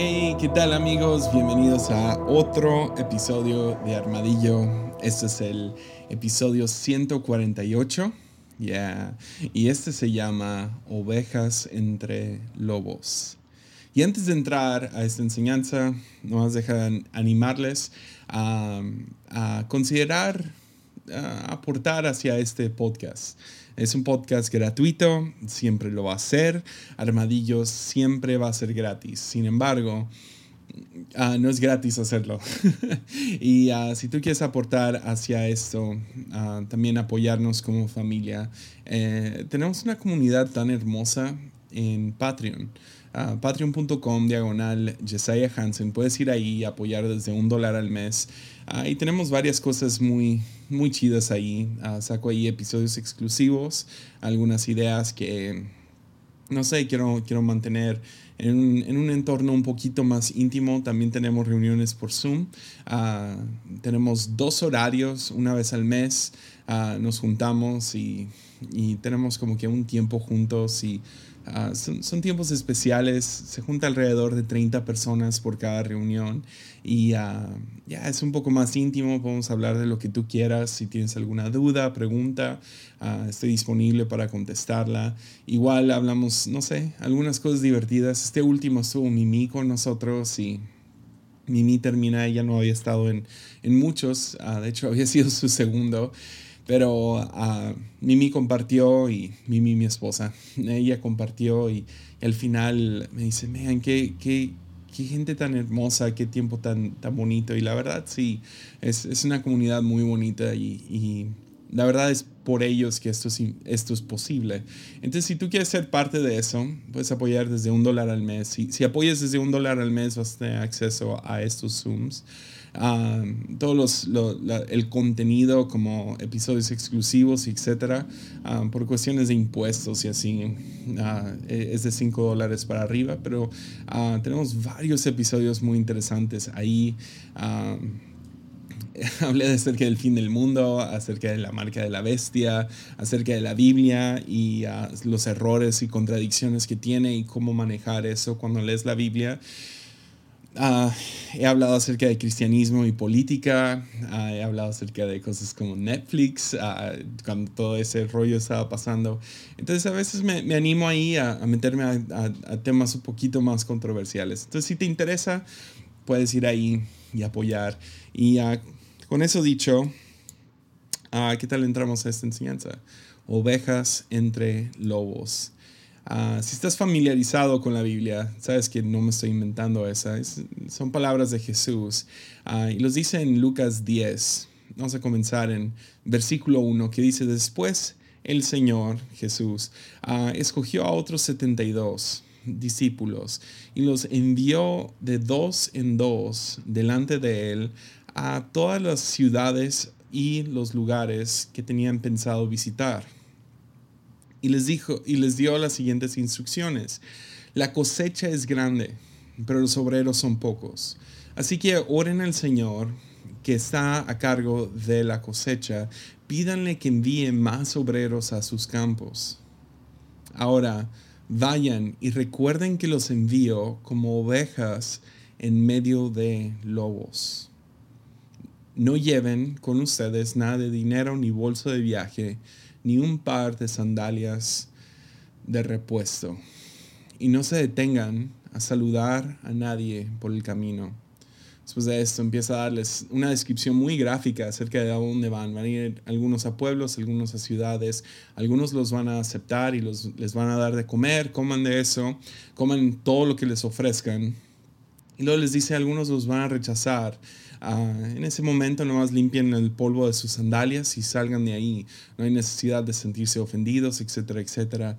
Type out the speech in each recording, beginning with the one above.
Hey, ¿qué tal amigos? Bienvenidos a otro episodio de Armadillo. Este es el episodio 148. Yeah. Y este se llama Ovejas entre Lobos. Y antes de entrar a esta enseñanza, nos dejan animarles a, a considerar aportar hacia este podcast. Es un podcast gratuito, siempre lo va a ser. Armadillo siempre va a ser gratis. Sin embargo, ah, no es gratis hacerlo. y uh, si tú quieres aportar hacia esto, uh, también apoyarnos como familia, eh, tenemos una comunidad tan hermosa en Patreon. Uh, Patreon.com diagonal Jesiah Hansen. Puedes ir ahí y apoyar desde un dólar al mes. y tenemos varias cosas muy, muy chidas ahí. Ah, saco ahí episodios exclusivos, algunas ideas que, no sé, quiero, quiero mantener en un, en un entorno un poquito más íntimo. También tenemos reuniones por Zoom. Uh, tenemos dos horarios, una vez al mes. Uh, nos juntamos y, y tenemos como que un tiempo juntos y Ah, son, tiempos especiales, se junta alrededor de 30 personas por cada reunión y ah, ya es un poco más íntimo, podemos hablar de lo que tú quieras, si tienes alguna duda, pregunta, uh, estoy disponible para contestarla. Igual hablamos, no sé, algunas cosas divertidas. Este último estuvo Mimi con nosotros y Mimi termina, ella no había estado en, en muchos, de hecho había sido su segundo. Pero uh, Mimi compartió y Mimi, mi esposa, ella compartió y, al final me dice, man, qué, qué, qué, gente tan hermosa, qué tiempo tan, tan bonito. Y la verdad, sí, es, es una comunidad muy bonita y, y, la verdad es por ellos que esto es, esto es posible. Entonces, si tú quieres ser parte de eso, puedes apoyar desde un dólar al mes. Si, si apoyas desde un dólar al mes, vas a tener acceso a estos Zooms. Um, todos los, el contenido como episodios exclusivos, etcétera, um, por cuestiones de impuestos y así, uh, es de 5 dólares para arriba, pero uh, tenemos varios episodios muy interesantes ahí. Hablé acerca del fin del mundo, acerca de la marca de la bestia, acerca de la Biblia y uh, los errores y contradicciones que tiene y cómo manejar eso cuando lees la Biblia. Uh, he hablado acerca de cristianismo y política, uh, he hablado acerca de cosas como Netflix, uh, cuando todo ese rollo estaba pasando. Entonces a veces me, me animo ahí a, a meterme a, a, temas un poquito más controversiales. Entonces si te interesa, puedes ir ahí y apoyar. Y con eso dicho, ¿qué tal entramos a esta enseñanza? Ovejas entre lobos. Ah, si estás familiarizado con la Biblia, sabes que no me estoy inventando esa, son palabras de Jesús. Uh, y los dice en Lucas 10. Vamos a comenzar en versículo 1 que dice, después el Señor Jesús uh, escogió a otros 72 discípulos y los envió de dos en dos delante de él a todas las ciudades y los lugares que tenían pensado visitar y les dijo y les dio las siguientes instrucciones. La cosecha es grande, pero los obreros son pocos. Así que oren al Señor que está a cargo de la cosecha, pídanle que envíe más obreros a sus campos. Ahora, vayan y recuerden que los envío como ovejas en medio de lobos. No lleven con ustedes nada de dinero ni bolso de viaje, ni un par de sandalias de repuesto. Y no se detengan a saludar a nadie por el camino. Después de esto empieza a darles una descripción muy gráfica acerca de a dónde van. Van a ir algunos a pueblos, algunos a ciudades. Algunos los van a aceptar y los, les van a dar de comer. Coman de eso. Coman todo lo que les ofrezcan. Y luego les dice, algunos los van a rechazar. Ah, en ese momento nomás limpien el polvo de sus sandalias y salgan de ahí. No hay necesidad de sentirse ofendidos, etcétera, etcétera.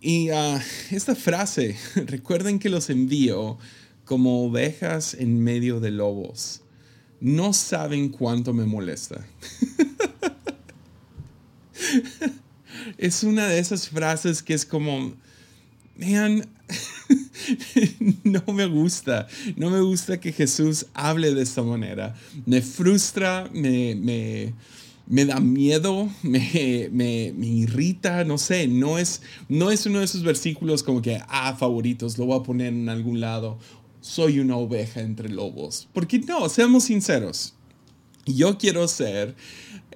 Y uh, esta frase, recuerden que los envío como ovejas en medio de lobos. No saben cuánto me molesta. es una de esas frases que es como, vean, no me gusta, no me gusta que Jesús hable de esta manera. Me frustra, me, me, me da miedo, me, me, me, irrita, no sé, no es, no es uno de esos versículos como que, ah, favoritos, lo voy a poner en algún lado. soy una oveja entre lobos. Porque no, seamos sinceros. Yo quiero ser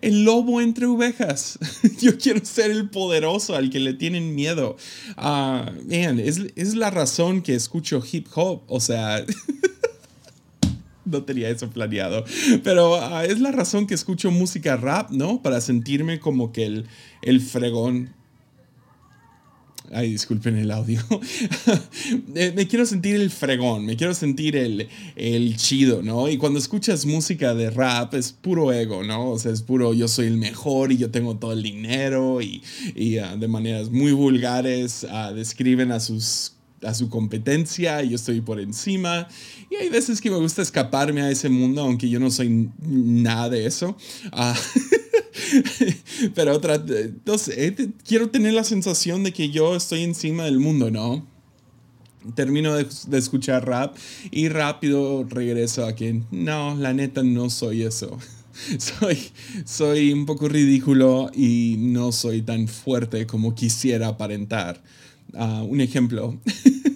el lobo entre ovejas. Yo quiero ser el poderoso al que le tienen miedo. Ah, es, es, la razón que escucho hip hop. O sea, no tenía eso planeado. Pero ah, es la razón que escucho música rap, ¿no? Para sentirme como que el, el fregón Ay, disculpen el audio. Eh, me quiero sentir el fregón, me quiero sentir el, el, chido, ¿no? Y cuando escuchas música de rap es puro ego, ¿no? O sea, es puro yo soy el mejor y yo tengo todo el dinero y, y ah, de maneras muy vulgares uh, describen a sus a su competencia y yo estoy por encima. Y hay veces que me gusta escaparme a ese mundo, aunque yo no soy nada de eso. Uh, Pero otra, entonces, eh, quiero tener la sensación de que yo estoy encima del mundo, ¿no? Termino de, escuchar rap y rápido regreso a que no, la neta no soy eso. Soy, soy un poco ridículo y no soy tan fuerte como quisiera aparentar. Ah, un ejemplo.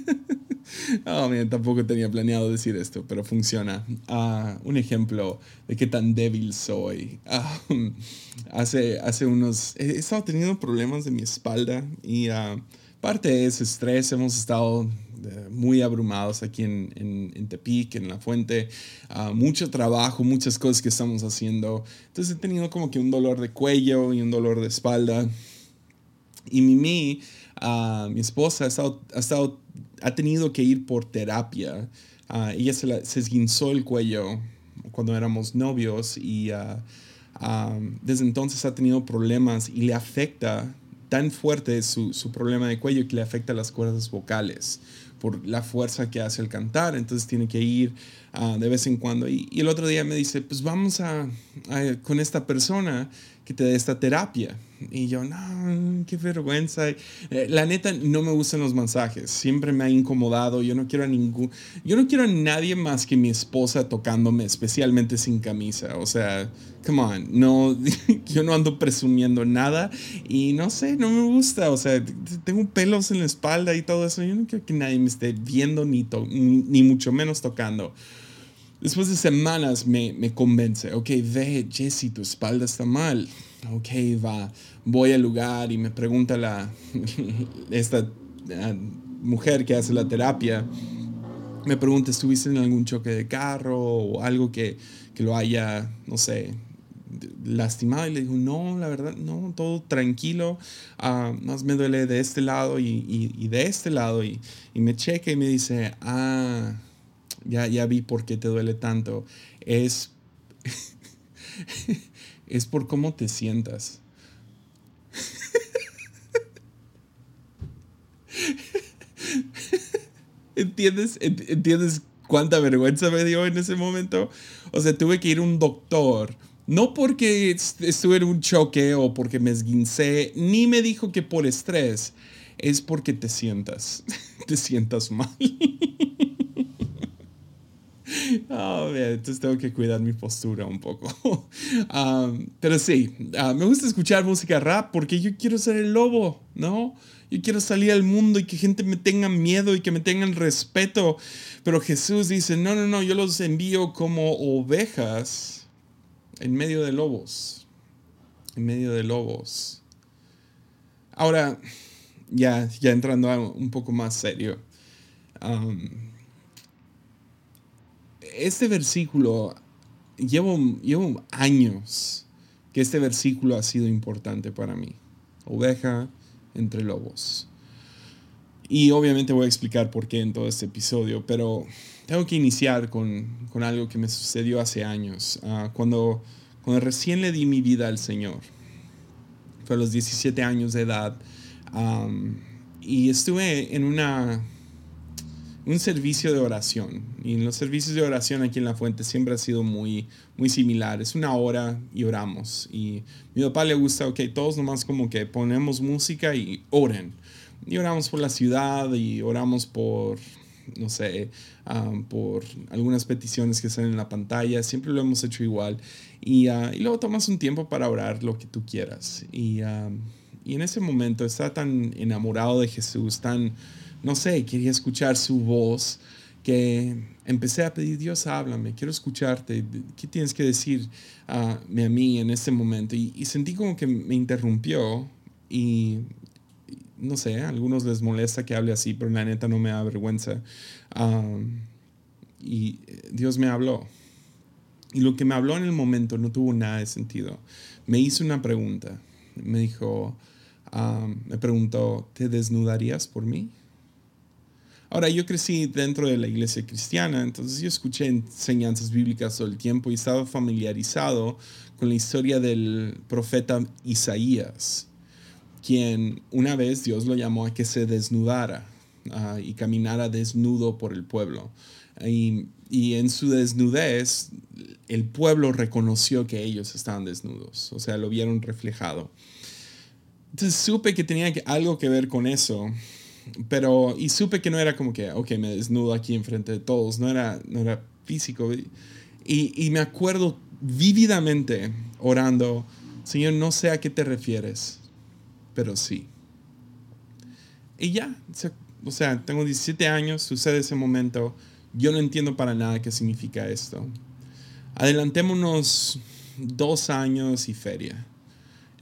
Oh, tampoco tenía planeado decir esto, pero funciona. Ah, un ejemplo de qué tan débil soy. Ah, hace, hace unos... He estado teniendo problemas de mi espalda y uh, parte de ese estrés hemos estado eh, muy abrumados aquí en, en, Tepic, en La Fuente. mucho trabajo, muchas cosas que estamos haciendo. Entonces he tenido como que un dolor de cuello y un dolor de espalda. Y Mimi, mi esposa, ha estado, ha estado ha tenido que ir por terapia. Uh, ella se, se, esguinzó el cuello cuando éramos novios y uh, desde entonces ha tenido problemas y le afecta tan fuerte su, su, problema de cuello que le afecta las cuerdas vocales por la fuerza que hace el cantar. Entonces tiene que ir de vez en cuando. Y, y, el otro día me dice, pues vamos a, con esta persona que te dé esta terapia. Y yo, no, qué vergüenza. Eh, la neta, no me gustan los masajes. Siempre me ha incomodado. Yo no quiero a ningún. Yo no quiero a nadie más que mi esposa tocándome, especialmente sin camisa. O sea, come on. No, yo no ando presumiendo nada. Y no sé, no me gusta. O sea, tengo pelos en la espalda y todo eso. Yo no quiero que nadie me esté viendo ni, ni mucho menos tocando. Después de semanas me, me convence, ok, ve, Jesse, tu espalda está mal. Ok, va, voy al lugar y me pregunta la, esta mujer que hace la terapia, me pregunta, ¿estuviste en algún choque de carro o algo que, que lo haya, no sé, lastimado y le digo, no, la verdad, no, todo tranquilo, uh, más me duele de este lado y, y, de este lado. Y, y, me checa y me dice, ah, ya, ya vi por qué te duele tanto. Es, es por cómo te sientas. ¿Entiendes? ¿Entiendes cuánta vergüenza me dio en ese momento? O sea, tuve que ir a un doctor. No porque estuve en un choque o porque me esguincé, ni me dijo que por estrés. Es porque te sientas. Te sientas mal. Oh, entonces tengo que cuidar mi postura un poco. Um, pero sí, uh, me gusta escuchar música rap porque yo quiero ser el lobo, ¿no? Yo quiero salir al mundo y que gente me tenga miedo y que me tengan respeto. Pero Jesús dice, no, no, no, yo los envío como ovejas en medio de lobos. En medio de lobos. Ahora, ya, ya entrando a un poco más serio. Este versículo, llevo, llevo años que este versículo ha sido importante para mí. Oveja entre lobos. Y obviamente voy a explicar por qué en todo este episodio, pero tengo que iniciar con, con algo que me sucedió hace años, uh, cuando, cuando recién le di mi vida al Señor. Fue a los 17 años de edad. Um, y estuve en una un servicio de oración. Y en los servicios de oración aquí en La Fuente siempre ha sido muy, muy similar. Es una hora y oramos. Y a mi papá le gusta, ok, todos nomás como que ponemos música y oren. Y oramos por la ciudad y oramos por, no sé, um, por algunas peticiones que salen en la pantalla. Siempre lo hemos hecho igual. Y, y luego tomas un tiempo para orar lo que tú quieras. Y, y en ese momento está tan enamorado de Jesús, tan no sé, quería escuchar su voz que empecé a pedir, Dios, háblame, quiero escucharte, ¿qué tienes que decir a mí en este momento? Y, sentí como que me interrumpió y no sé, a algunos les molesta que hable así, pero la neta no me da vergüenza. y Dios me habló. Y lo que me habló en el momento no tuvo nada de sentido. Me hizo una pregunta. Me dijo, me preguntó, ¿te desnudarías por mí? Ahora, yo crecí dentro de la iglesia cristiana, entonces yo escuché enseñanzas bíblicas todo el tiempo y estaba familiarizado con la historia del profeta Isaías, quien una vez Dios lo llamó a que se desnudara ah, y caminara desnudo por el pueblo. Y, y en su desnudez, el pueblo reconoció que ellos estaban desnudos, o sea, lo vieron reflejado. Entonces supe que tenía algo que ver con eso pero, y supe que no era como que, ok, me desnudo aquí enfrente de todos, no era, no era físico. Y, y me acuerdo vívidamente orando, Señor, no sé a qué te refieres, pero sí. Y ya, o sea, tengo 17 años, sucede ese momento, yo no entiendo para nada qué significa esto. Adelantémonos dos años y feria.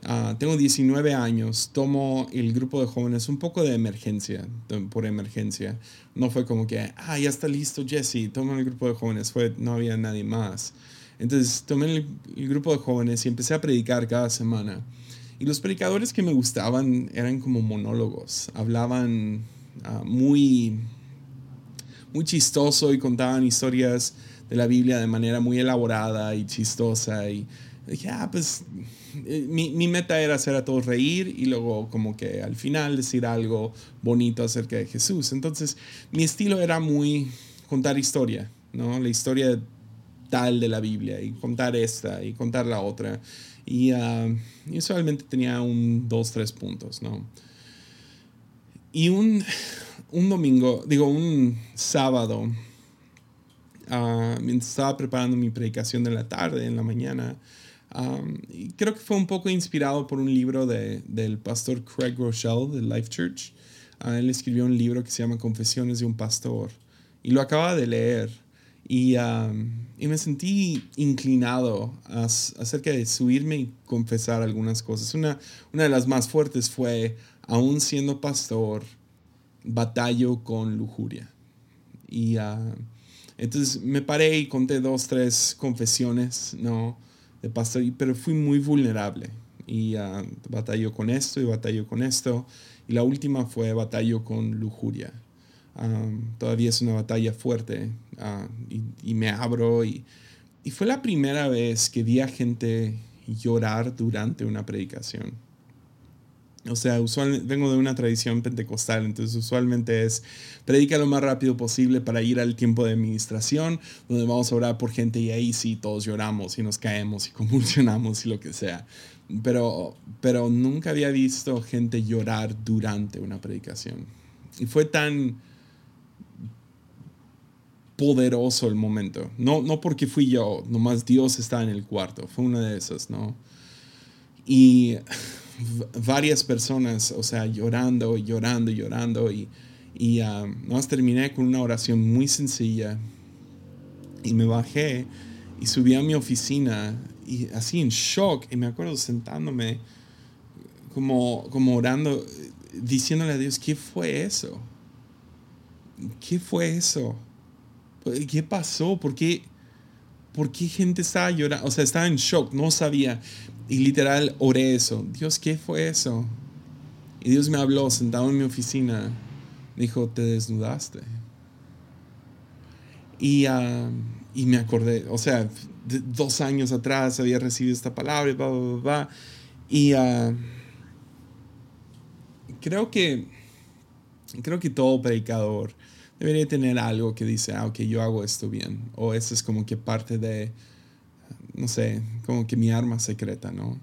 Ah, tengo 19 años, tomo el grupo de jóvenes un poco de emergencia, por emergencia. No fue como que, ah, ya está listo Jesse, toma el grupo de jóvenes, fue, no había nadie más. Entonces tomé el, grupo de jóvenes y empecé a predicar cada semana. Y los predicadores que me gustaban eran como monólogos, hablaban ah, muy, muy chistoso y contaban historias de la Biblia de manera muy elaborada y chistosa. Y dije, ah, pues mi, mi, meta era hacer a todos reír y luego como que al final decir algo bonito acerca de Jesús. Entonces mi estilo era muy contar historia, ¿no? La historia tal de la Biblia y contar esta y contar la otra. Y uh, usualmente tenía un, dos, tres puntos, ¿no? Y un, un domingo, digo, un sábado, uh, estaba preparando mi predicación de la tarde, en la mañana, y creo que fue un poco inspirado por un libro de, del pastor Craig Rochelle de Life Church. Ah, él escribió un libro que se llama Confesiones de un Pastor y lo acaba de leer y, y me sentí inclinado a, acerca de subirme y confesar algunas cosas. Una, una de las más fuertes fue, aún siendo pastor, batallo con lujuria. Y entonces me paré y conté dos, tres confesiones, ¿no? De pero fui muy vulnerable y uh, con esto y batalló con esto. Y la última fue batalló con lujuria. todavía es una batalla fuerte ah, y, me abro y, y fue la primera vez que vi a gente llorar durante una predicación. O sea, usualmente vengo de una tradición pentecostal, entonces usualmente es predica lo más rápido posible para ir al tiempo de administración, donde vamos a orar por gente y ahí sí todos lloramos y nos caemos y convulsionamos y lo que sea. Pero, pero nunca había visto gente llorar durante una predicación. Y fue tan poderoso el momento. No, no porque fui yo, nomás Dios está en el cuarto. Fue una de esas, ¿no? Y varias personas, o sea, llorando, llorando, llorando. Y, y más terminé con una oración muy sencilla. Y me bajé y subí a mi oficina y así en shock. Y me acuerdo sentándome como, como orando, diciéndole a Dios, ¿qué fue eso? ¿Qué fue eso? ¿Qué pasó? ¿Por qué, ¿Por qué gente estaba llorando? O sea, estaba en shock, no sabía. Y literal oré eso. Dios, ¿qué fue eso? Y Dios me habló sentado en mi oficina. Dijo, te desnudaste. Y, ah, y me acordé, o sea, dos años atrás había recibido esta palabra, y uh, creo que creo que todo predicador debería tener algo que dice, ah, ok, yo hago esto bien, o eso es como que parte de, no sé, como que mi arma secreta, ¿no?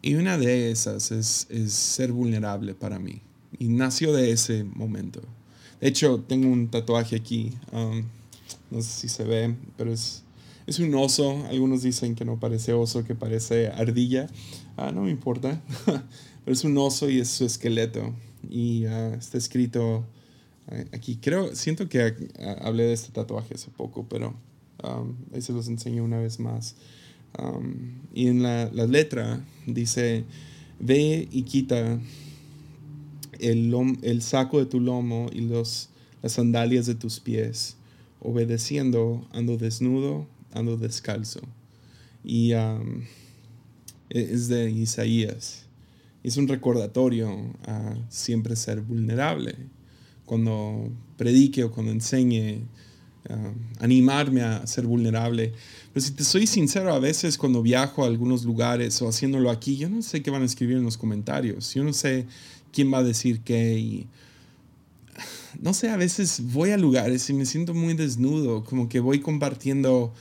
Y una de esas es, es ser vulnerable para mí. Y nació de ese momento. De hecho, tengo un tatuaje aquí. Um, no sé si se ve, pero es, es un oso. Algunos dicen que no parece oso, que parece ardilla. Ah, no me importa. pero es un oso y es su esqueleto. Y uh, está escrito aquí creo, siento que hablé de este tatuaje hace poco, pero um, ahí se los enseño una vez más. Um, y en la, la, letra dice, ve y quita el, el saco de tu lomo y los, las sandalias de tus pies. Obedeciendo, ando desnudo, ando descalzo. Y um, e, es de Isaías. Es un recordatorio a siempre ser vulnerable. Cuando predique o cuando enseñe, animarme a ser vulnerable. Pero si te soy sincero, a veces cuando viajo a algunos lugares o haciéndolo aquí, yo no sé qué van a escribir en los comentarios. Yo no sé quién va a decir qué. Y, no sé, a veces voy a lugares y me siento muy desnudo, como que voy compartiendo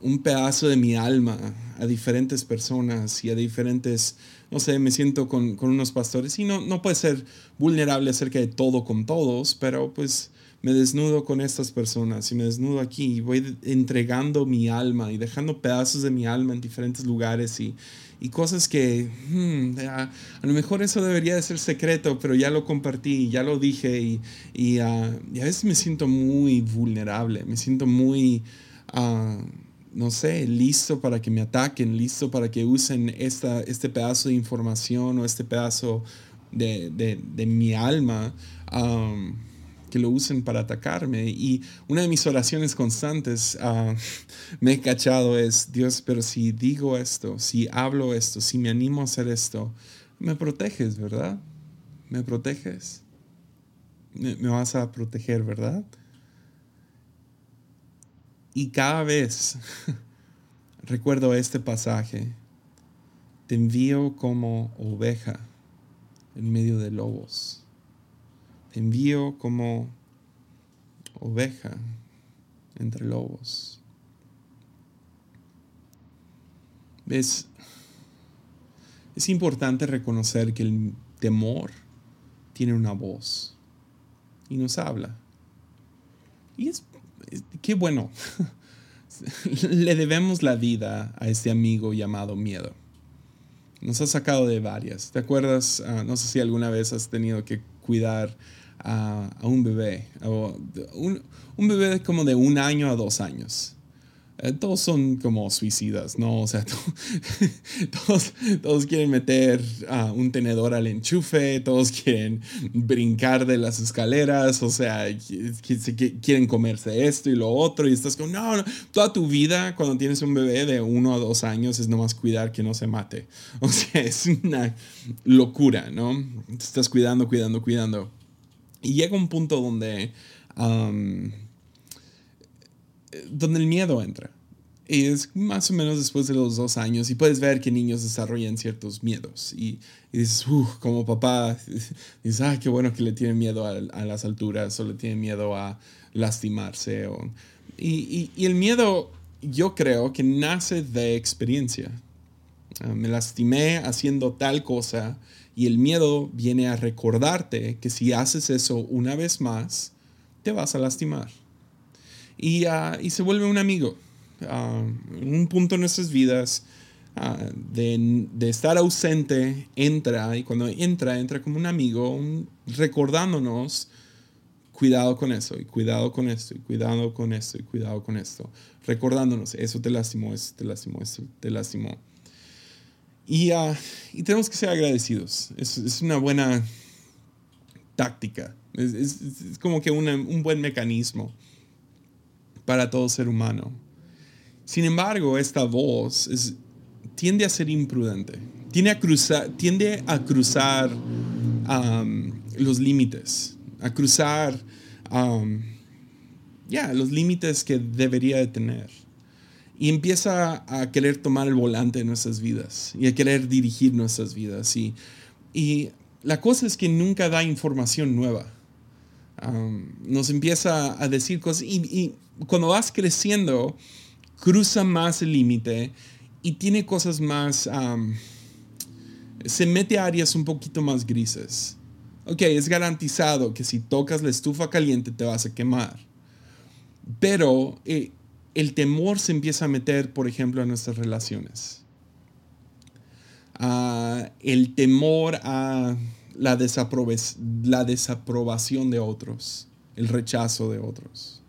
un pedazo de mi alma a diferentes personas y a diferentes, no sé, me siento con, con, unos pastores. Y no, no puede ser vulnerable acerca de todo con todos, pero pues me desnudo con estas personas y me desnudo aquí y voy entregando mi alma y dejando pedazos de mi alma en diferentes lugares y, y cosas que hmm, a, lo mejor eso debería de ser secreto, pero ya lo compartí, ya lo dije y, y, uh, a veces me siento muy vulnerable, me siento muy... Uh, no sé, listo para que me ataquen, listo para que usen esta, este pedazo de información o este pedazo de, de, de mi alma, que lo usen para atacarme. Y una de mis oraciones constantes uh, me he cachado es, Dios, pero si digo esto, si hablo esto, si me animo a hacer esto, me proteges, ¿verdad? Me proteges. Me, me vas a proteger, ¿verdad? Y cada vez recuerdo este pasaje, te envío como oveja en medio de lobos. Te envío como oveja entre lobos. ¿Ves? Es importante reconocer que el temor tiene una voz y nos habla. Y es qué bueno. Le debemos la vida a este amigo llamado miedo. Nos ha sacado de varias. ¿Te acuerdas? Ah, no sé si alguna vez has tenido que cuidar a, un bebé. un, un bebé como de un año a dos años. Eh, todos son como suicidas, ¿no? O sea, todos, todos, quieren meter uh, un tenedor al enchufe, todos quieren brincar de las escaleras, o sea, quieren comerse esto y lo otro, y estás como, no, no, toda tu vida cuando tienes un bebé de uno a dos años es nomás cuidar que no se mate. O sea, es una locura, ¿no? Te estás cuidando, cuidando, cuidando. Y llega un punto donde... Um, donde el miedo entra. Y es más o menos después de los dos años y puedes ver que niños desarrollan ciertos miedos. Y, dices, uff, como papá, dices, ah, qué bueno que le tiene miedo a, las alturas o le tiene miedo a lastimarse. O, y, y, el miedo, yo creo que nace de experiencia. Ah, me lastimé haciendo tal cosa y el miedo viene a recordarte que si haces eso una vez más, te vas a lastimar y, y se vuelve un amigo. un punto en nuestras vidas de, de, estar ausente, entra y cuando entra, entra como un amigo, recordándonos, cuidado con eso y cuidado con esto y cuidado con esto y cuidado con esto, recordándonos, eso te lastimó, eso te lastimó, eso te lastimó. Y, y tenemos que ser agradecidos. Es, es una buena táctica. Es, es, es como que una, un buen mecanismo para todo ser humano. Sin embargo, esta voz tiende a ser imprudente, tiende a cruzar, tiende a cruzar um, los límites, a cruzar um, ya los límites que debería de tener. Y empieza a querer tomar el volante de nuestras vidas y a querer dirigir nuestras vidas. Y, y la cosa es que nunca da información nueva. Um, nos empieza a decir cosas y cuando vas creciendo, cruza más el límite y tiene cosas más, se mete a áreas un poquito más grises. Ok, es garantizado que si tocas la estufa caliente te vas a quemar. Pero eh, el temor se empieza a meter, por ejemplo, a nuestras relaciones. Ah, el temor a la, la desaprobación de otros el rechazo de otros.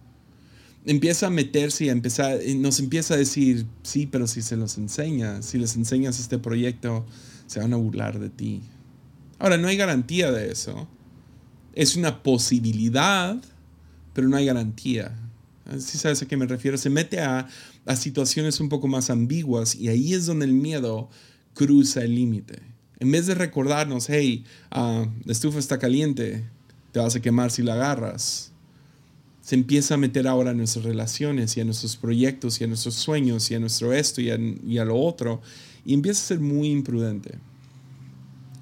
Empieza a meterse y a empezar, nos empieza a decir, sí, pero si se los enseñas, si les enseñas este proyecto, se van a burlar de ti. Ahora, no hay garantía de eso. Es una posibilidad, pero no hay garantía. Si sabes a qué me refiero, se mete a, a situaciones un poco más ambiguas y ahí es donde el miedo cruza el límite. En vez de recordarnos, hey, ah, la estufa está caliente, te vas a quemar si la agarras, se empieza a meter ahora en nuestras relaciones y a nuestros proyectos y a nuestros sueños y a nuestro esto y a, y a lo otro y empieza a ser muy imprudente.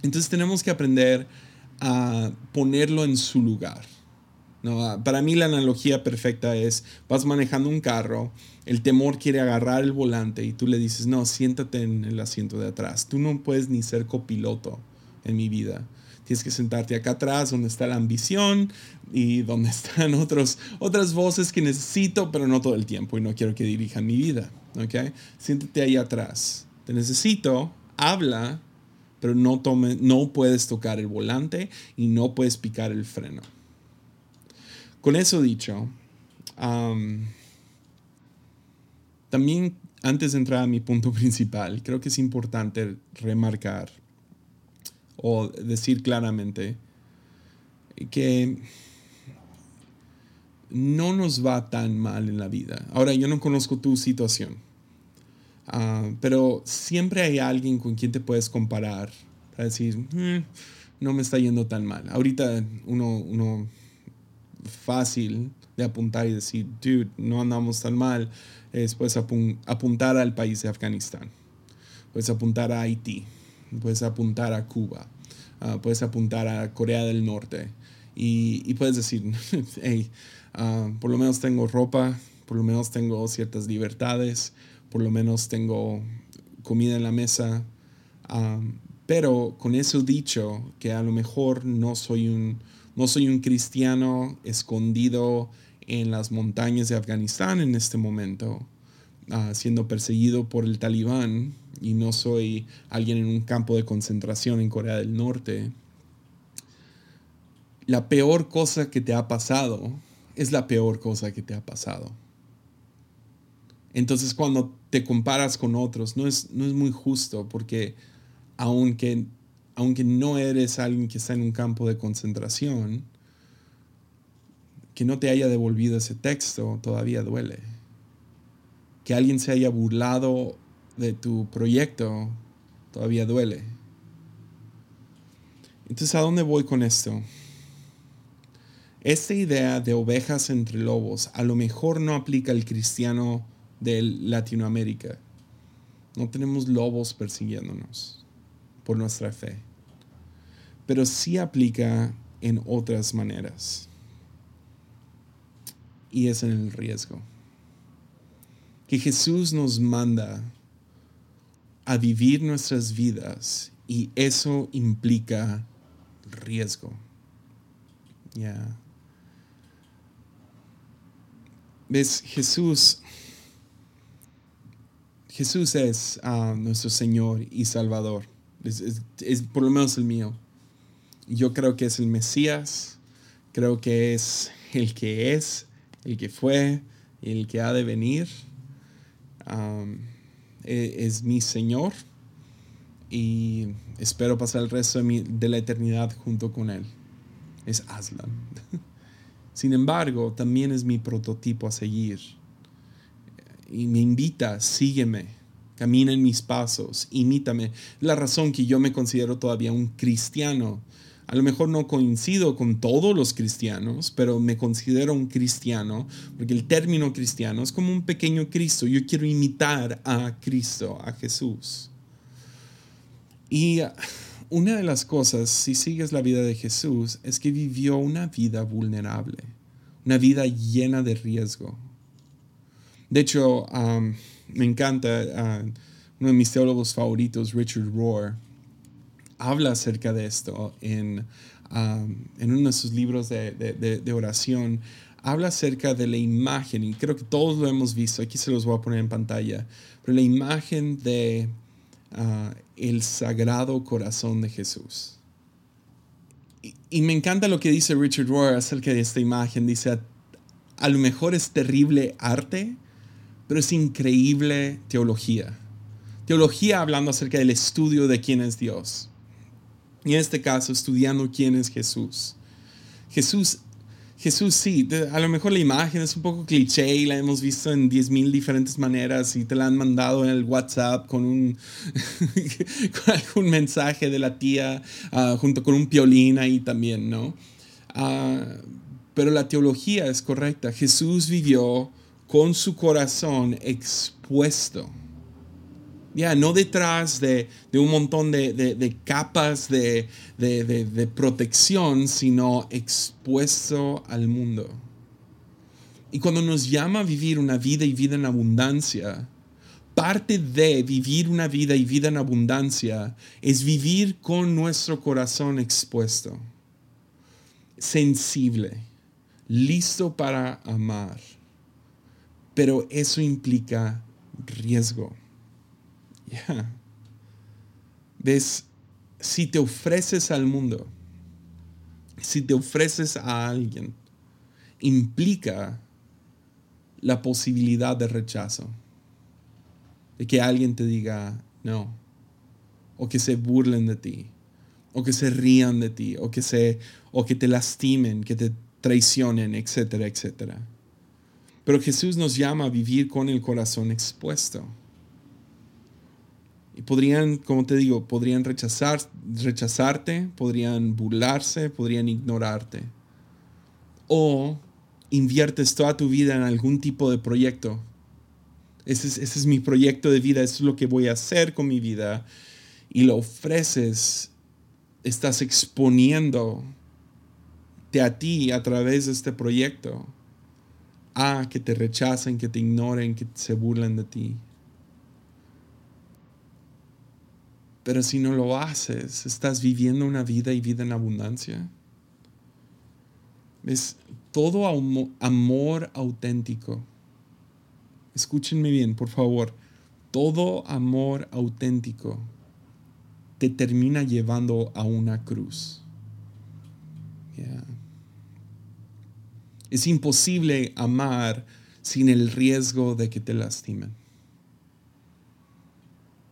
Entonces tenemos que aprender a ponerlo en su lugar. ¿No? Para mí la analogía perfecta es, vas manejando un carro, el temor quiere agarrar el volante y tú le dices, no, siéntate en el asiento de atrás. Tú no puedes ni ser copiloto en mi vida. Tienes que sentarte acá atrás donde está la ambición y donde están otros, otras voces que necesito, pero no todo el tiempo y no quiero que dirijan mi vida. ¿okay? Siéntate ahí atrás. Te necesito, habla, pero no, tome, no puedes tocar el volante y no puedes picar el freno. Con eso dicho, también antes de entrar a mi punto principal, creo que es importante remarcar o decir claramente que no nos va tan mal en la vida. Ahora, yo no conozco tu situación, ah, pero siempre hay alguien con quien te puedes comparar para decir, mm, no me está yendo tan mal. Ahorita uno, uno fácil de apuntar y decir, dude, no andamos tan mal, es pues apuntar al país de Afganistán, puedes apuntar a Haití, puedes apuntar a Cuba, ah, puedes apuntar a Corea del Norte y, puedes decir, hey, ah, por lo menos tengo ropa, por lo menos tengo ciertas libertades, por lo menos tengo comida en la mesa, ah, pero con eso dicho, que a lo mejor no soy un, no soy un cristiano escondido en las montañas de Afganistán en este momento, siendo perseguido por el talibán, y no soy alguien en un campo de concentración en Corea del Norte, la peor cosa que te ha pasado es la peor cosa que te ha pasado. Entonces cuando te comparas con otros, no es, no es muy justo porque aunque, aunque no eres alguien que está en un campo de concentración, que no te haya devolvido ese texto todavía duele. Que alguien se haya burlado de tu proyecto todavía duele. Entonces, ¿a dónde voy con esto? Esta idea de ovejas entre lobos a lo mejor no aplica al cristiano de Latinoamérica. No tenemos lobos persiguiéndonos por nuestra fe. Pero sí aplica en otras maneras. Y es en el riesgo. Que Jesús nos manda a vivir nuestras vidas y eso implica riesgo. Ya. ¿Ves? Jesús, Jesús es ah, nuestro Señor y Salvador. Es, por lo menos el mío. Yo creo que es el Mesías. Creo que es el que es, el que fue, el que ha de venir. E, es mi Señor y espero pasar el resto de, de la eternidad junto con Él. Es Aslan. Sin embargo, también es mi prototipo a seguir. Y me invita, sígueme, camina en mis pasos, imítame. La razón que yo me considero todavía un cristiano. A lo mejor no coincido con todos los cristianos, pero me considero un cristiano, porque el término cristiano es como un pequeño Cristo. Yo quiero imitar a Cristo, a Jesús. Y una de las cosas, si sigues la vida de Jesús, es que vivió una vida vulnerable, una vida llena de riesgo. De hecho, me encanta, uno de mis teólogos favoritos, Richard Rohr, habla acerca de esto en, en uno de sus libros de, oración. Habla acerca de la imagen, y creo que todos lo hemos visto, aquí se los voy a poner en pantalla, pero la imagen de el sagrado corazón de Jesús. y, me encanta lo que dice Richard Rohr acerca de esta imagen. Dice, a lo mejor es terrible arte, pero es increíble teología. Teología hablando acerca del estudio de quién es Dios. En este caso, estudiando quién es Jesús. Jesús Jesús sí, a lo mejor la imagen es un poco cliché y la hemos visto en 10.000 diferentes maneras y te la han mandado en el WhatsApp con, un, con algún mensaje de la tía ah, junto con un piolín ahí también, ¿no? Ah, pero la teología es correcta. Jesús vivió con su corazón expuesto ya, no detrás de, un montón de, capas de, protección, sino expuesto al mundo. Y cuando nos llama a vivir una vida y vida en abundancia, parte de vivir una vida y vida en abundancia es vivir con nuestro corazón expuesto, sensible, listo para amar. Pero eso implica riesgo. Ya. ¿Ves? Si te ofreces al mundo, si te ofreces a alguien, implica la posibilidad de rechazo. De que alguien te diga no. O que se burlen de ti. O que se rían de ti. O que, se, o que te lastimen, que te traicionen, etcétera, etcétera. Pero Jesús nos llama a vivir con el corazón expuesto. Y podrían, como te digo, podrían rechazar, rechazarte, podrían burlarse, podrían ignorarte. O inviertes toda tu vida en algún tipo de proyecto. Ese es, ese es mi proyecto de vida, eso es lo que voy a hacer con mi vida. Y lo ofreces, estás exponiendo a ti a través de este proyecto a que te rechacen, que te ignoren, que se burlen de ti. Pero si no lo haces, estás viviendo una vida y vida en abundancia. Es todo amor auténtico. Escúchenme bien, por favor. Todo amor auténtico te termina llevando a una cruz. Es imposible amar sin el riesgo de que te lastimen.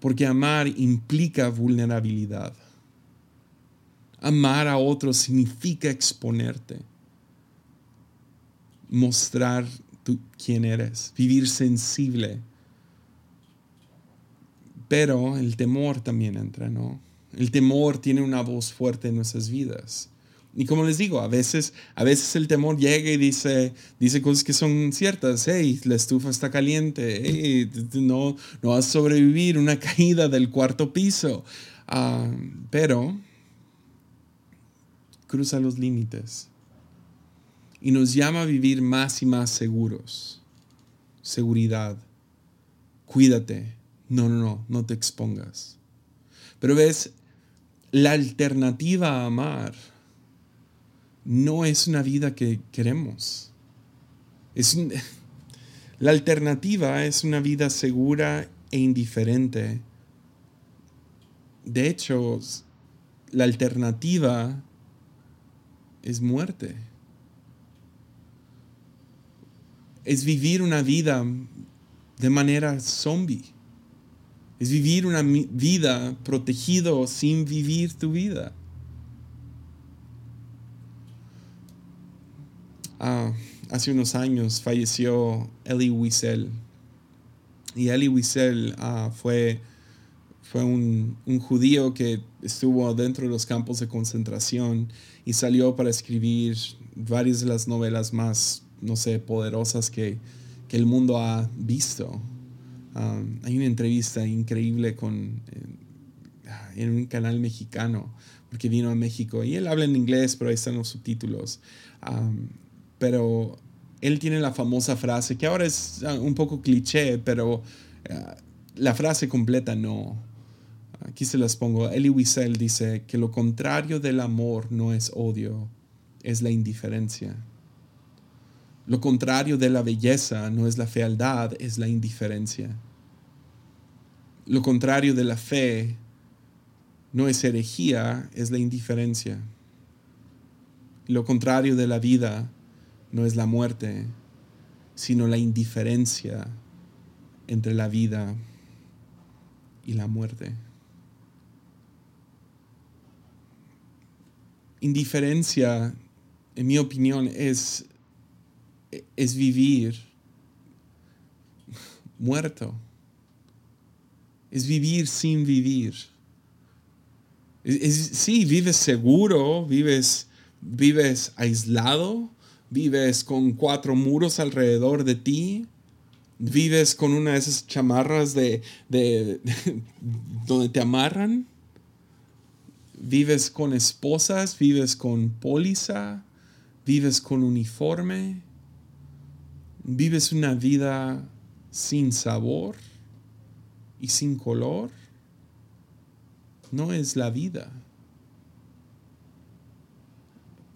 Porque amar implica vulnerabilidad. Amar a otros significa exponerte, mostrar quién eres, vivir sensible. Pero el temor también entra, ¿no? El temor tiene una voz fuerte en nuestras vidas. Y como les digo, a veces, a veces el temor llega y dice, dice cosas que son ciertas. Hey, la estufa está caliente. No, no vas a sobrevivir una caída del cuarto piso. Ah, pero cruza los límites y nos llama a vivir más y más seguros. Seguridad. Cuídate. No, no, no, no te expongas. Pero ves, la alternativa a amar no es una vida que queremos. La alternativa es una vida segura e indiferente. De hecho, la alternativa es muerte. Es vivir una vida de manera zombie. Es vivir una vida protegido sin vivir tu vida. Ah, hace unos años falleció Elie Wiesel. Y Elie Wiesel ah, fue, fue un, judío que estuvo dentro de los campos de concentración y salió para escribir varias de las novelas más, no sé, poderosas que, el mundo ha visto. Ah, hay una entrevista increíble con, en un canal mexicano, porque vino a México y él habla en inglés, pero ahí están los subtítulos pero él tiene la famosa frase, que ahora es un poco cliché, pero ah, la frase completa no. Aquí se las pongo. Elie Wiesel dice que lo contrario del amor no es odio, es la indiferencia. Lo contrario de la belleza no es la fealdad, es la indiferencia. Lo contrario de la fe no es herejía, es la indiferencia. Lo contrario de la vida no es la muerte, sino la indiferencia entre la vida y la muerte. Indiferencia, en mi opinión, es, es vivir muerto. Es vivir sin vivir. sí, vives seguro, vives, vives aislado, vives con cuatro muros alrededor de ti, vives con una de esas chamarras de, de, donde te amarran, vives con esposas, vives con póliza, vives con uniforme, vives una vida sin sabor y sin color. No es la vida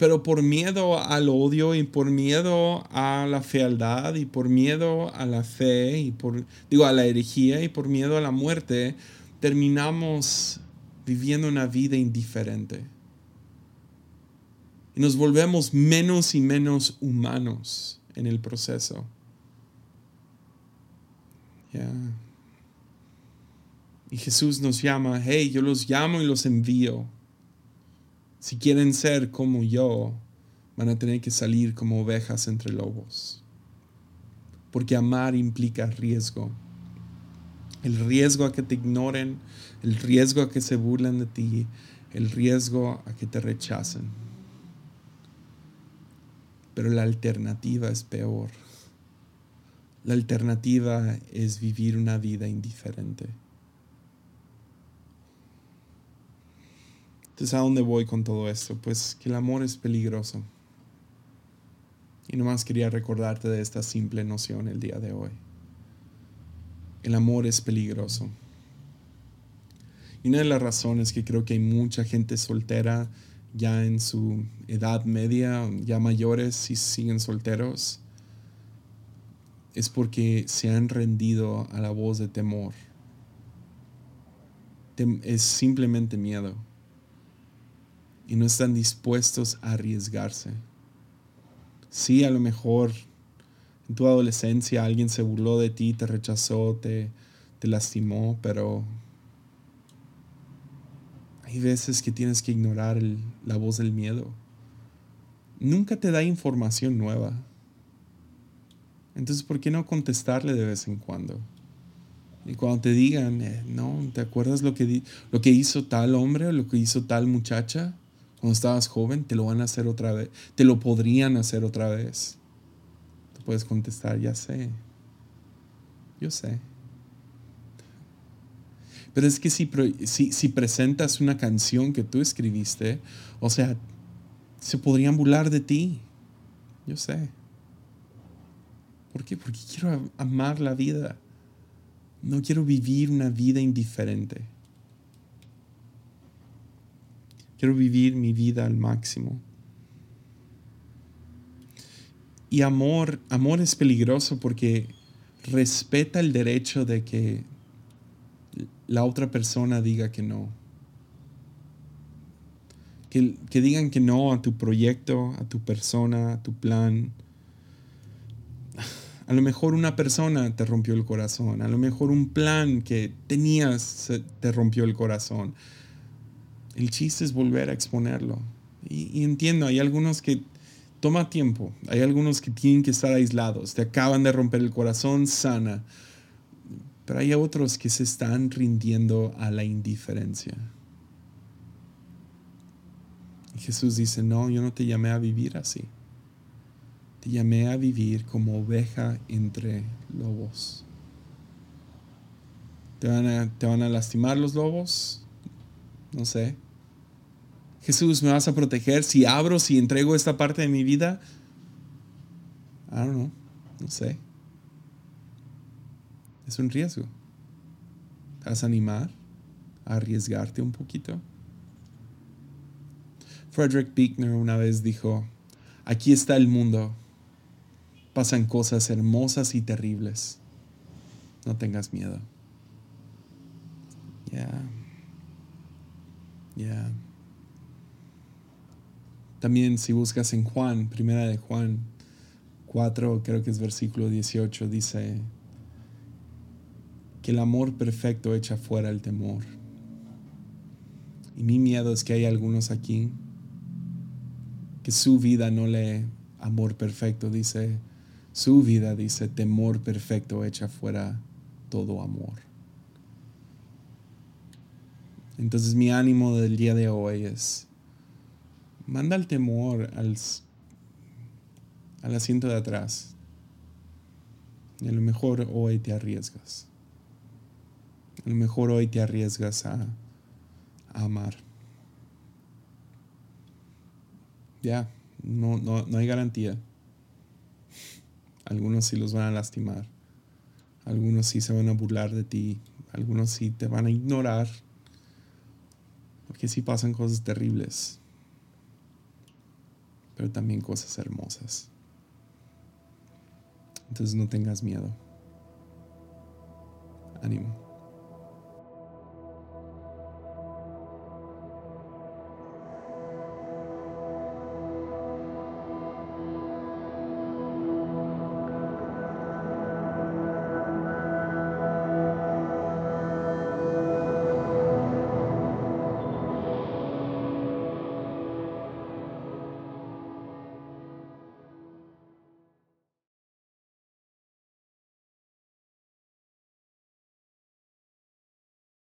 pero por miedo al odio y por miedo a la fealdad y por miedo a la fe y por digo a la herejía y por miedo a la muerte terminamos viviendo una vida indiferente y nos volvemos menos y menos humanos en el proceso. Y Jesús nos llama, hey, yo los llamo y los envío. Si quieren ser como yo, van a tener que salir como ovejas entre lobos. Porque amar implica riesgo. El riesgo a que te ignoren, el riesgo a que se burlen de ti, el riesgo a que te rechacen. Pero la alternativa es peor. La alternativa es vivir una vida indiferente. Entonces, ¿a dónde voy con todo esto? Pues que el amor es peligroso. Y nomás quería recordarte de esta simple noción el día de hoy. El amor es peligroso. Y una de las razones que creo que hay mucha gente soltera ya en su edad media, ya mayores y siguen solteros, es porque se han rendido a la voz de temor. es simplemente miedo y no están dispuestos a arriesgarse. Sí, a lo mejor en tu adolescencia alguien se burló de ti, te rechazó, te, te lastimó, pero hay veces que tienes que ignorar la voz del miedo. Nunca te da información nueva. Entonces, ¿por qué no contestarle de vez en cuando? Y cuando te digan, eh, no, ¿te acuerdas lo que, lo que hizo tal hombre o lo que hizo tal muchacha? Cuando estabas joven, te lo van a hacer otra vez. Te lo podrían hacer otra vez. Tú puedes contestar, ya sé. Yo sé. Pero es que si, si, si, presentas una canción que tú escribiste, o sea, se podrían burlar de ti. Yo sé. ¿Por qué? Porque quiero amar la vida. No quiero vivir una vida indiferente. Quiero vivir mi vida al máximo. Y amor, amor es peligroso porque respeta el derecho de que la otra persona diga que no. Que, que, digan que no a tu proyecto, a tu persona, a tu plan. A lo mejor una persona te rompió el corazón, a lo mejor un plan que tenías te rompió el corazón, el chiste es volver a exponerlo. Y, entiendo, hay algunos que toma tiempo, hay algunos que tienen que estar aislados, te acaban de romper el corazón, sana. Pero hay otros que se están rindiendo a la indiferencia. Y Jesús dice, no, yo no te llamé a vivir así. Te llamé a vivir como oveja entre lobos. ¿Te van a, te van a lastimar los lobos? No sé. Jesús, ¿me vas a proteger si abro, si entrego esta parte de mi vida? I don't know, no sé. Es un riesgo. ¿Te a animar a arriesgarte un poquito? Frederick Buechner una vez dijo, aquí está el mundo. Pasan cosas hermosas y terribles. No tengas miedo. Yeah. También si buscas en Juan, primera de Juan 4, creo que es versículo 18, dice que el amor perfecto echa fuera el temor. Y mi miedo es que hay algunos aquí que su vida no le amor perfecto, dice, su vida dice temor perfecto echa fuera todo amor. Entonces mi ánimo del día de hoy es, manda el temor al, asiento de atrás. Y a lo mejor hoy te arriesgas. A lo mejor hoy te arriesgas a, amar. Ya, no, no, no hay garantía. Algunos sí los van a lastimar. Algunos sí se van a burlar de ti. Algunos sí te van a ignorar. Porque sí pasan cosas terribles. Pero también cosas hermosas. Entonces no tengas miedo. Ánimo.